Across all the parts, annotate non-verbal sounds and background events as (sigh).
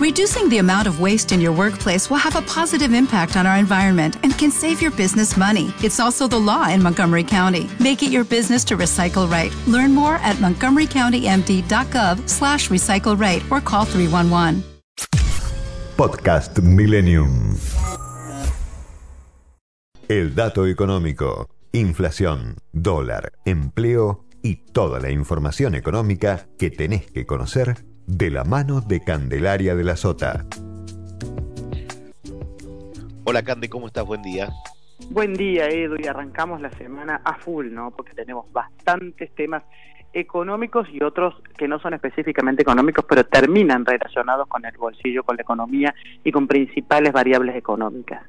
Reducing the amount of waste in your workplace will have a positive impact on our environment and can save your business money. It's also the law in Montgomery County. Make it your business to recycle right. Learn more at montgomerycountymd.gov slash recycle right or call 311. Podcast Millennium. El dato económico, inflación, dólar, empleo y toda la información económica que tenés que conocer de la mano de Candelaria de la Sota. Hola Cande, ¿cómo estás? Buen día. Buen día, Edu, y arrancamos la semana a full, ¿no? Porque tenemos bastantes temas económicos y otros que no son específicamente económicos, pero terminan relacionados con el bolsillo, con la economía y con principales variables económicas.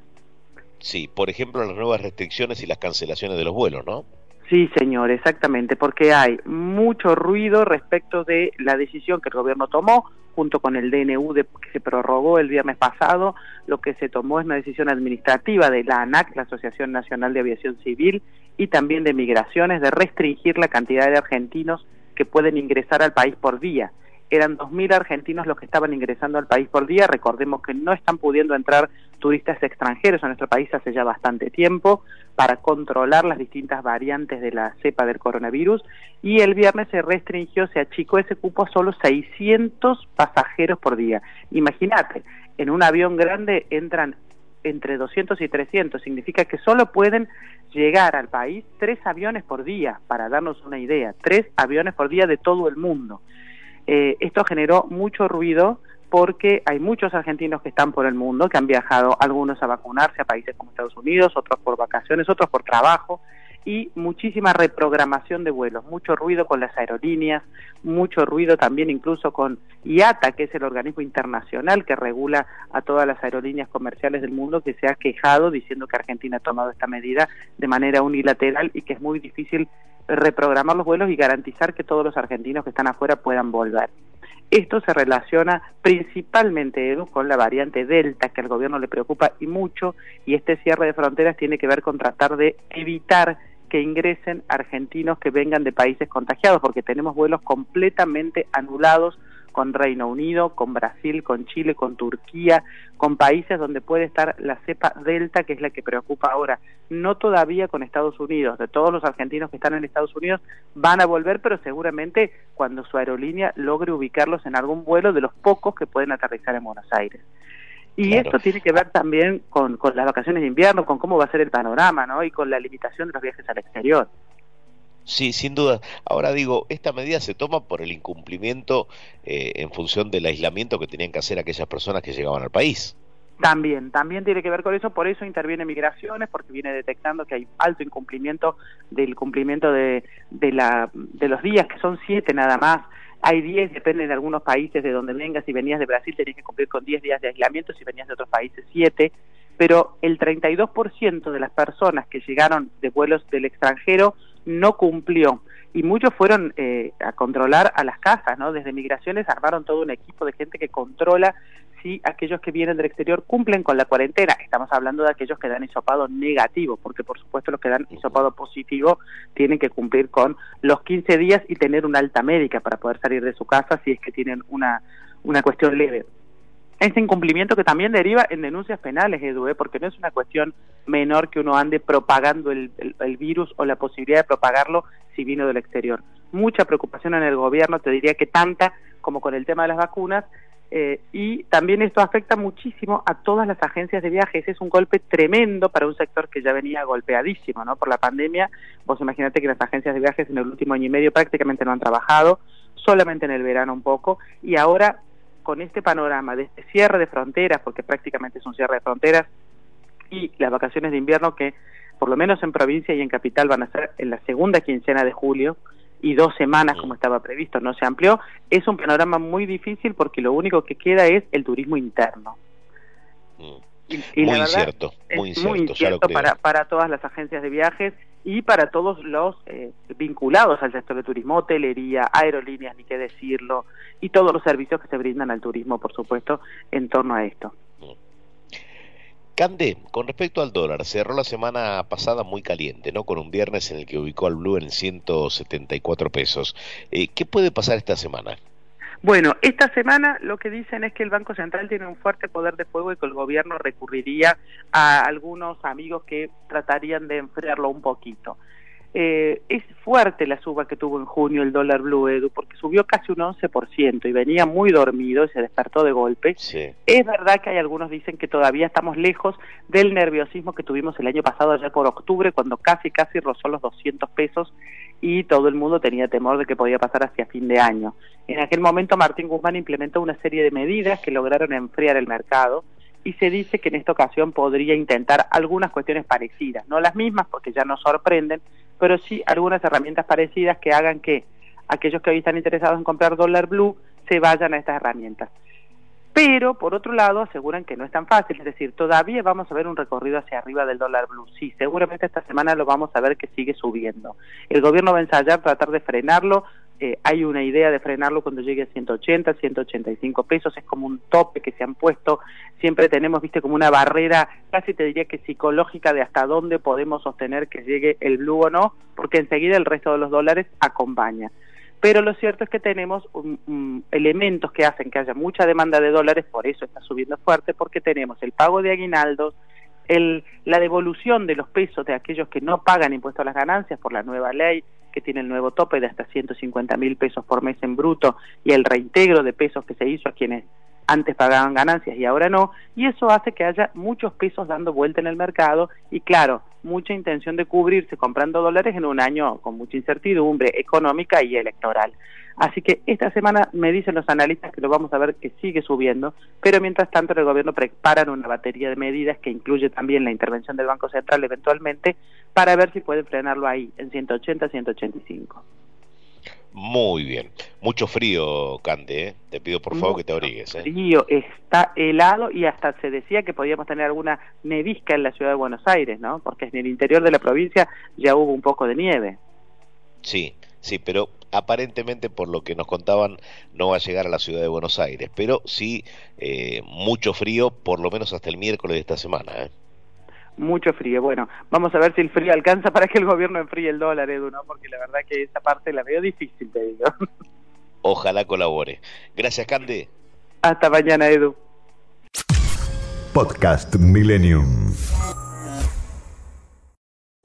Sí, por ejemplo, las nuevas restricciones y las cancelaciones de los vuelos, ¿no? Sí, señor, exactamente, porque hay mucho ruido respecto de la decisión que el gobierno tomó junto con el DNU de, que se prorrogó el viernes pasado. Lo que se tomó es una decisión administrativa de la ANAC, la Asociación Nacional de Aviación Civil, y también de Migraciones, de restringir la cantidad de argentinos que pueden ingresar al país por día eran 2.000 argentinos los que estaban ingresando al país por día. Recordemos que no están pudiendo entrar turistas extranjeros a nuestro país hace ya bastante tiempo para controlar las distintas variantes de la cepa del coronavirus y el viernes se restringió, se achicó ese cupo a solo 600 pasajeros por día. Imagínate, en un avión grande entran entre 200 y 300, significa que solo pueden llegar al país tres aviones por día, para darnos una idea, tres aviones por día de todo el mundo. Eh, esto generó mucho ruido porque hay muchos argentinos que están por el mundo, que han viajado algunos a vacunarse a países como Estados Unidos, otros por vacaciones, otros por trabajo, y muchísima reprogramación de vuelos, mucho ruido con las aerolíneas, mucho ruido también incluso con IATA, que es el organismo internacional que regula a todas las aerolíneas comerciales del mundo, que se ha quejado diciendo que Argentina ha tomado esta medida de manera unilateral y que es muy difícil reprogramar los vuelos y garantizar que todos los argentinos que están afuera puedan volver. Esto se relaciona principalmente, Edu, con la variante Delta, que al gobierno le preocupa y mucho, y este cierre de fronteras tiene que ver con tratar de evitar que ingresen argentinos que vengan de países contagiados, porque tenemos vuelos completamente anulados con Reino Unido, con Brasil, con Chile, con Turquía, con países donde puede estar la cepa Delta, que es la que preocupa ahora. No todavía con Estados Unidos. De todos los argentinos que están en Estados Unidos van a volver, pero seguramente cuando su aerolínea logre ubicarlos en algún vuelo de los pocos que pueden aterrizar en Buenos Aires. Y esto tiene que ver también con, con las vacaciones de invierno, con cómo va a ser el panorama, ¿no? Y con la limitación de los viajes al exterior. Sí, sin duda. Ahora digo, esta medida se toma por el incumplimiento eh, en función del aislamiento que tenían que hacer aquellas personas que llegaban al país. También, también tiene que ver con eso, por eso interviene Migraciones, porque viene detectando que hay alto incumplimiento del cumplimiento de, de, la, de los días, que son siete nada más. Hay diez, depende de algunos países de donde vengas. Si venías de Brasil tenías que cumplir con diez días de aislamiento, si venías de otros países siete. Pero el 32% de las personas que llegaron de vuelos del extranjero no cumplió y muchos fueron eh, a controlar a las casas, ¿no? Desde migraciones armaron todo un equipo de gente que controla si aquellos que vienen del exterior cumplen con la cuarentena. Estamos hablando de aquellos que dan hisopado negativo, porque por supuesto los que dan hisopado positivo tienen que cumplir con los 15 días y tener una alta médica para poder salir de su casa si es que tienen una, una cuestión leve ese incumplimiento que también deriva en denuncias penales, Edu, ¿eh? porque no es una cuestión menor que uno ande propagando el, el, virus o la posibilidad de propagarlo si vino del exterior. Mucha preocupación en el gobierno, te diría que tanta como con el tema de las vacunas, eh, y también esto afecta muchísimo a todas las agencias de viajes. Es un golpe tremendo para un sector que ya venía golpeadísimo ¿no? por la pandemia. Vos imaginate que las agencias de viajes en el último año y medio prácticamente no han trabajado, solamente en el verano un poco, y ahora con este panorama de este cierre de fronteras, porque prácticamente es un cierre de fronteras, y las vacaciones de invierno que por lo menos en provincia y en capital van a ser en la segunda quincena de julio y dos semanas como estaba previsto, no se amplió, es un panorama muy difícil porque lo único que queda es el turismo interno. Y, muy incierto, muy incierto, para, para todas las agencias de viajes y para todos los eh, vinculados al sector de turismo, hotelería, aerolíneas, ni qué decirlo, y todos los servicios que se brindan al turismo, por supuesto, en torno a esto. Cande, con respecto al dólar, cerró la semana pasada muy caliente, ¿no? Con un viernes en el que ubicó al blue en 174 pesos. Eh, ¿Qué puede pasar esta semana? Bueno, esta semana lo que dicen es que el Banco Central tiene un fuerte poder de fuego y que el gobierno recurriría a algunos amigos que tratarían de enfriarlo un poquito. Eh, es fuerte la suba que tuvo en junio el dólar blue, Edu, porque subió casi un 11% y venía muy dormido y se despertó de golpe. Es verdad que hay algunos dicen que todavía estamos lejos del nerviosismo que tuvimos el año pasado, allá por octubre, cuando casi, casi rozó los 200 pesos y todo el mundo tenía temor de que podía pasar hacia fin de año. En aquel momento Martín Guzmán implementó una serie de medidas que lograron enfriar el mercado y se dice que en esta ocasión podría intentar algunas cuestiones parecidas, no las mismas porque ya nos sorprenden, pero sí algunas herramientas parecidas que hagan que aquellos que hoy están interesados en comprar dólar blue se vayan a estas herramientas. Pero, por otro lado, aseguran que no es tan fácil, es decir, todavía vamos a ver un recorrido hacia arriba del dólar blue. Sí, seguramente esta semana lo vamos a ver que sigue subiendo. El gobierno va a ensayar tratar de frenarlo. Eh, hay una idea de frenarlo cuando llegue a 180, 185 pesos. Es como un tope que se han puesto. Siempre tenemos, viste, como una barrera, casi te diría que psicológica de hasta dónde podemos sostener que llegue el blue o no, porque enseguida el resto de los dólares acompaña pero lo cierto es que tenemos elementos que hacen que haya mucha demanda de dólares, por eso está subiendo fuerte, porque tenemos el pago de aguinaldos, el, la devolución de los pesos de aquellos que no pagan impuestos a las ganancias por la nueva ley, que tiene el nuevo tope de hasta 150 mil pesos por mes en bruto, y el reintegro de pesos que se hizo a quienes antes pagaban ganancias y ahora no, y eso hace que haya muchos pesos dando vuelta en el mercado y claro, mucha intención de cubrirse comprando dólares en un año con mucha incertidumbre económica y electoral. Así que esta semana me dicen los analistas que lo vamos a ver que sigue subiendo, pero mientras tanto el gobierno prepara una batería de medidas que incluye también la intervención del Banco Central eventualmente para ver si puede frenarlo ahí en 180, 185. Muy bien. Mucho frío, Cante, ¿eh? Te pido por favor que te abrigues. ¿eh? Frío, está helado y hasta se decía que podíamos tener alguna nevisca en la ciudad de Buenos Aires, ¿no? Porque en el interior de la provincia ya hubo un poco de nieve. Sí, sí, pero aparentemente por lo que nos contaban no va a llegar a la ciudad de Buenos Aires, pero sí eh, mucho frío por lo menos hasta el miércoles de esta semana. ¿eh? Mucho frío. Bueno, vamos a ver si el frío alcanza para que el gobierno enfríe el dólar, Edu, ¿no? Porque la verdad que esa parte la veo difícil, te digo. (laughs) Ojalá colabore. Gracias, Cande. Hasta mañana, Edu. Podcast Millennium.